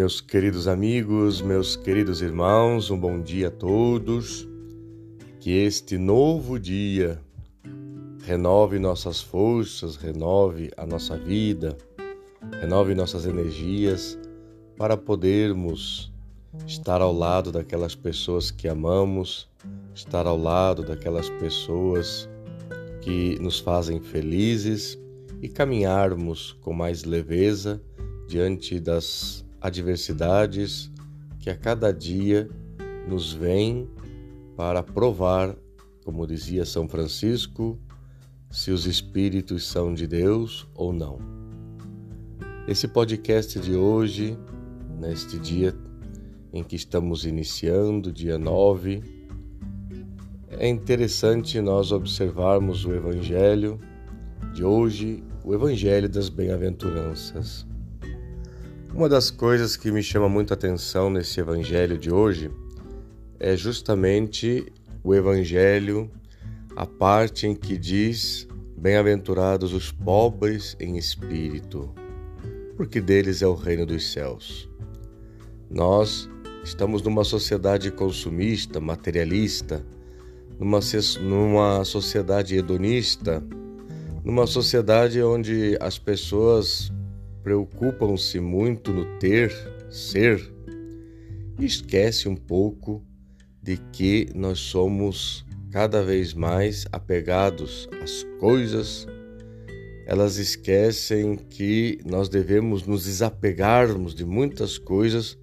Meus queridos amigos, meus queridos irmãos, um bom dia a todos. Que este novo dia renove nossas forças, renove a nossa vida, renove nossas energias para podermos estar ao lado daquelas pessoas que amamos, estar ao lado daquelas pessoas que nos fazem felizes e caminharmos com mais leveza diante das adversidades que a cada dia nos vêm para provar, como dizia São Francisco, se os espíritos são de Deus ou não. Esse podcast de hoje, neste dia em que estamos iniciando, dia 9, é interessante nós observarmos o Evangelho de hoje, o Evangelho das Bem-aventuranças. Uma das coisas que me chama muita atenção nesse Evangelho de hoje é justamente o Evangelho, a parte em que diz: Bem-aventurados os pobres em espírito, porque deles é o reino dos céus. Nós estamos numa sociedade consumista, materialista, numa, numa sociedade hedonista, numa sociedade onde as pessoas preocupam-se muito no ter, ser, esquece um pouco de que nós somos cada vez mais apegados às coisas. Elas esquecem que nós devemos nos desapegarmos de muitas coisas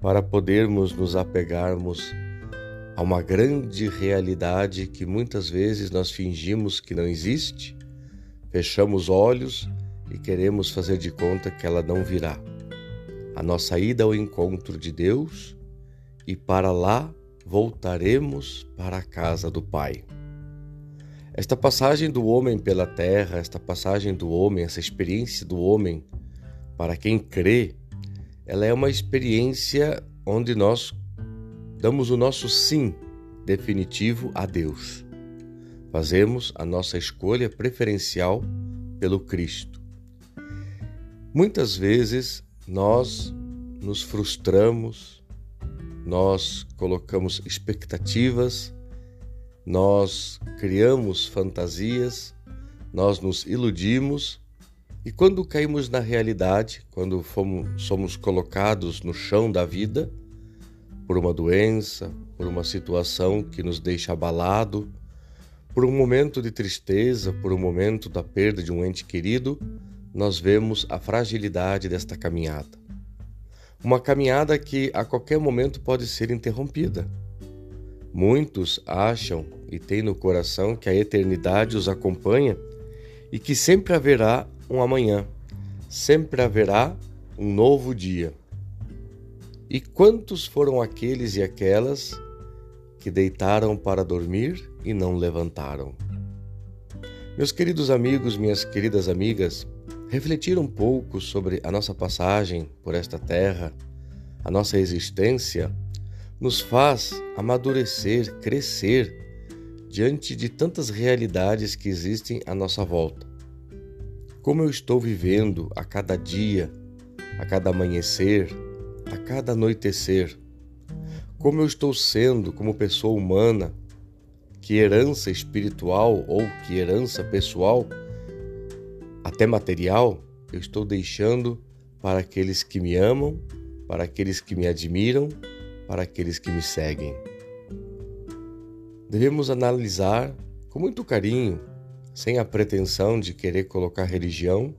para podermos nos apegarmos a uma grande realidade que muitas vezes nós fingimos que não existe, fechamos olhos e queremos fazer de conta que ela não virá. A nossa ida ao encontro de Deus e para lá voltaremos para a casa do Pai. Esta passagem do homem pela terra, esta passagem do homem, essa experiência do homem, para quem crê, ela é uma experiência onde nós damos o nosso sim definitivo a Deus. Fazemos a nossa escolha preferencial pelo Cristo. Muitas vezes nós nos frustramos, nós colocamos expectativas, nós criamos fantasias, nós nos iludimos e quando caímos na realidade, quando fomos, somos colocados no chão da vida por uma doença, por uma situação que nos deixa abalado, por um momento de tristeza, por um momento da perda de um ente querido, nós vemos a fragilidade desta caminhada. Uma caminhada que a qualquer momento pode ser interrompida. Muitos acham e têm no coração que a eternidade os acompanha e que sempre haverá um amanhã, sempre haverá um novo dia. E quantos foram aqueles e aquelas que deitaram para dormir e não levantaram? Meus queridos amigos, minhas queridas amigas, refletir um pouco sobre a nossa passagem por esta terra, a nossa existência, nos faz amadurecer, crescer diante de tantas realidades que existem à nossa volta. Como eu estou vivendo a cada dia, a cada amanhecer, a cada anoitecer, como eu estou sendo como pessoa humana, que herança espiritual ou que herança pessoal até material, eu estou deixando para aqueles que me amam, para aqueles que me admiram, para aqueles que me seguem. Devemos analisar com muito carinho, sem a pretensão de querer colocar religião,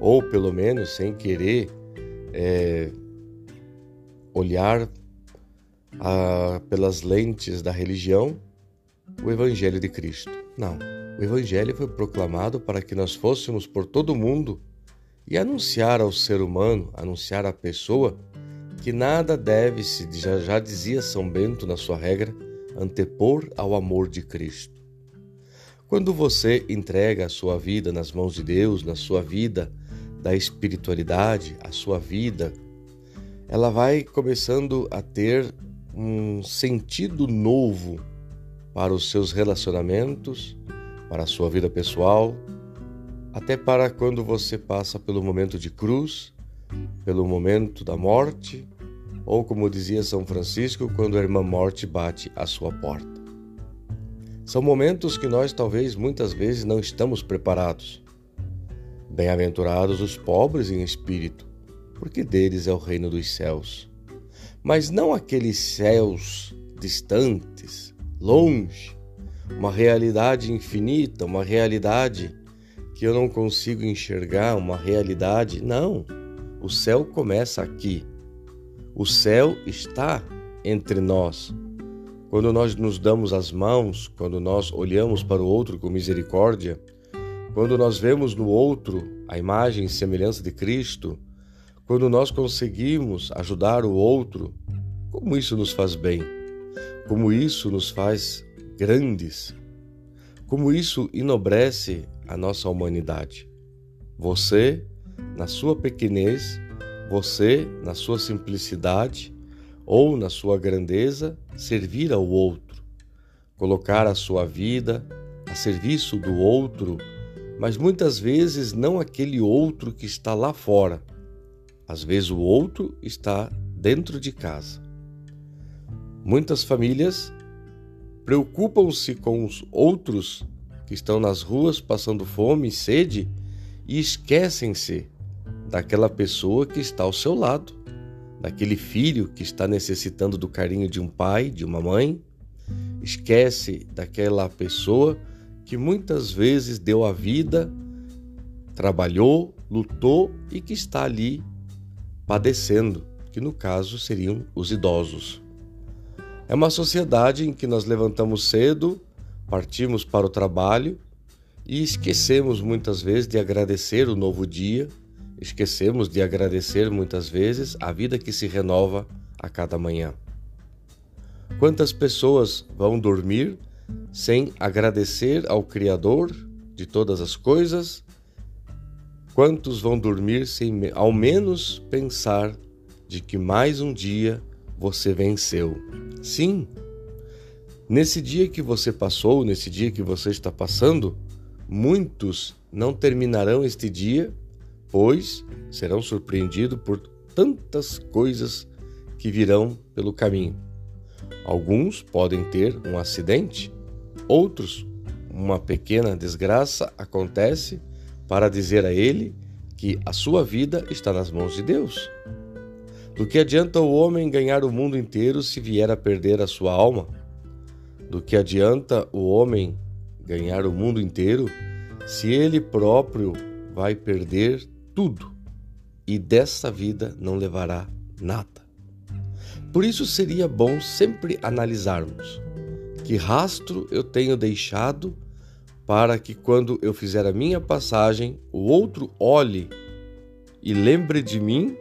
ou pelo menos sem querer é, olhar a, pelas lentes da religião, o Evangelho de Cristo. Não. O Evangelho foi proclamado para que nós fôssemos por todo o mundo e anunciar ao ser humano, anunciar à pessoa, que nada deve-se, já, já dizia São Bento na sua regra, antepor ao amor de Cristo. Quando você entrega a sua vida nas mãos de Deus, na sua vida da espiritualidade, a sua vida, ela vai começando a ter um sentido novo para os seus relacionamentos, para a sua vida pessoal, até para quando você passa pelo momento de cruz, pelo momento da morte, ou como dizia São Francisco, quando a irmã morte bate à sua porta. São momentos que nós talvez muitas vezes não estamos preparados. Bem-aventurados os pobres em espírito, porque deles é o reino dos céus. Mas não aqueles céus distantes, longe, uma realidade infinita, uma realidade que eu não consigo enxergar, uma realidade. Não. O céu começa aqui. O céu está entre nós. Quando nós nos damos as mãos, quando nós olhamos para o outro com misericórdia, quando nós vemos no outro a imagem e semelhança de Cristo, quando nós conseguimos ajudar o outro, como isso nos faz bem, como isso nos faz grandes, como isso enobrece a nossa humanidade. Você, na sua pequenez, você, na sua simplicidade ou na sua grandeza, servir ao outro, colocar a sua vida a serviço do outro, mas muitas vezes não aquele outro que está lá fora. Às vezes o outro está dentro de casa. Muitas famílias preocupam-se com os outros que estão nas ruas passando fome e sede e esquecem-se daquela pessoa que está ao seu lado, daquele filho que está necessitando do carinho de um pai, de uma mãe. Esquece daquela pessoa que muitas vezes deu a vida, trabalhou, lutou e que está ali padecendo, que no caso seriam os idosos. É uma sociedade em que nós levantamos cedo, Partimos para o trabalho e esquecemos muitas vezes de agradecer o novo dia, esquecemos de agradecer muitas vezes a vida que se renova a cada manhã. Quantas pessoas vão dormir sem agradecer ao Criador de todas as coisas? Quantos vão dormir sem ao menos pensar de que mais um dia você venceu? Sim, Nesse dia que você passou, nesse dia que você está passando, muitos não terminarão este dia, pois serão surpreendidos por tantas coisas que virão pelo caminho. Alguns podem ter um acidente, outros, uma pequena desgraça acontece para dizer a ele que a sua vida está nas mãos de Deus. Do que adianta o homem ganhar o mundo inteiro se vier a perder a sua alma? Do que adianta o homem ganhar o mundo inteiro se ele próprio vai perder tudo e dessa vida não levará nada? Por isso seria bom sempre analisarmos que rastro eu tenho deixado para que quando eu fizer a minha passagem, o outro olhe e lembre de mim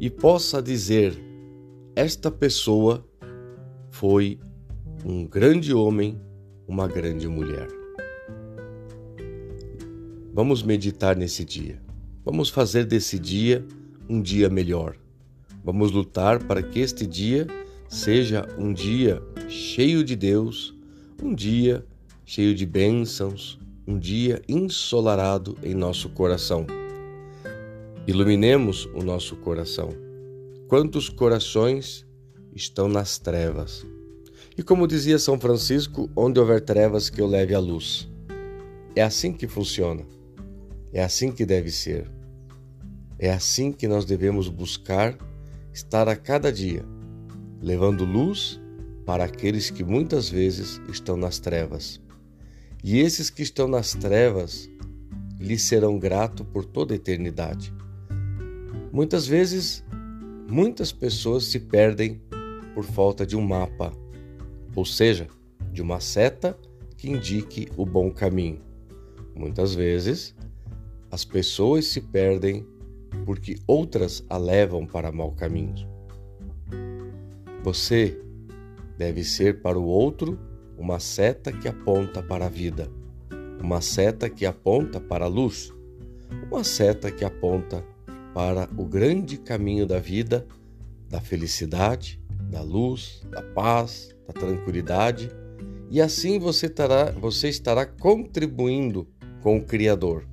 e possa dizer: esta pessoa foi um grande homem, uma grande mulher. Vamos meditar nesse dia. Vamos fazer desse dia um dia melhor. Vamos lutar para que este dia seja um dia cheio de Deus, um dia cheio de bênçãos, um dia ensolarado em nosso coração. Iluminemos o nosso coração. Quantos corações estão nas trevas? E como dizia São Francisco, onde houver trevas, que eu leve a luz. É assim que funciona. É assim que deve ser. É assim que nós devemos buscar estar a cada dia, levando luz para aqueles que muitas vezes estão nas trevas. E esses que estão nas trevas lhes serão gratos por toda a eternidade. Muitas vezes, muitas pessoas se perdem por falta de um mapa ou seja, de uma seta que indique o bom caminho. Muitas vezes, as pessoas se perdem porque outras a levam para mau caminho. Você deve ser para o outro uma seta que aponta para a vida, uma seta que aponta para a luz, uma seta que aponta para o grande caminho da vida, da felicidade, da luz, da paz, da tranquilidade, e assim você estará, você estará contribuindo com o Criador.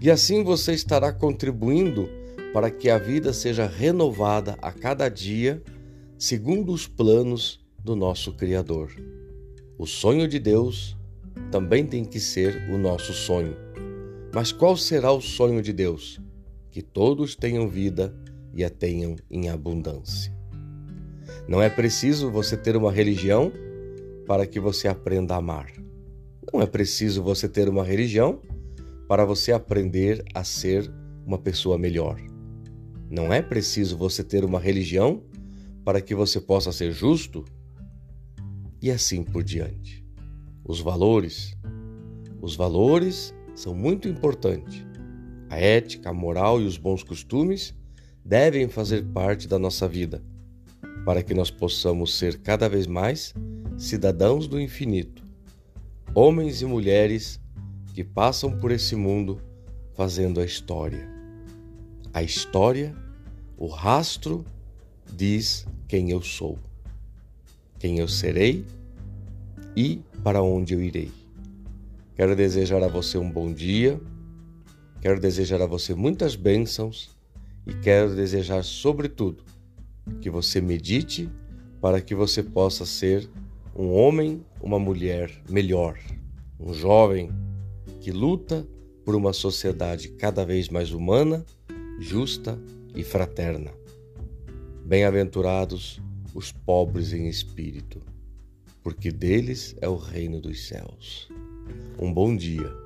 E assim você estará contribuindo para que a vida seja renovada a cada dia, segundo os planos do nosso Criador. O sonho de Deus também tem que ser o nosso sonho. Mas qual será o sonho de Deus? Que todos tenham vida e a tenham em abundância. Não é preciso você ter uma religião para que você aprenda a amar. Não é preciso você ter uma religião para você aprender a ser uma pessoa melhor. Não é preciso você ter uma religião para que você possa ser justo e assim por diante. Os valores, os valores são muito importantes. A ética, a moral e os bons costumes devem fazer parte da nossa vida, para que nós possamos ser cada vez mais cidadãos do infinito, homens e mulheres que passam por esse mundo fazendo a história. A história, o rastro, diz quem eu sou, quem eu serei e para onde eu irei. Quero desejar a você um bom dia, quero desejar a você muitas bênçãos e quero desejar, sobretudo, que você medite para que você possa ser um homem, uma mulher melhor, um jovem que luta por uma sociedade cada vez mais humana, justa e fraterna. Bem-aventurados os pobres em espírito, porque deles é o reino dos céus. Um bom dia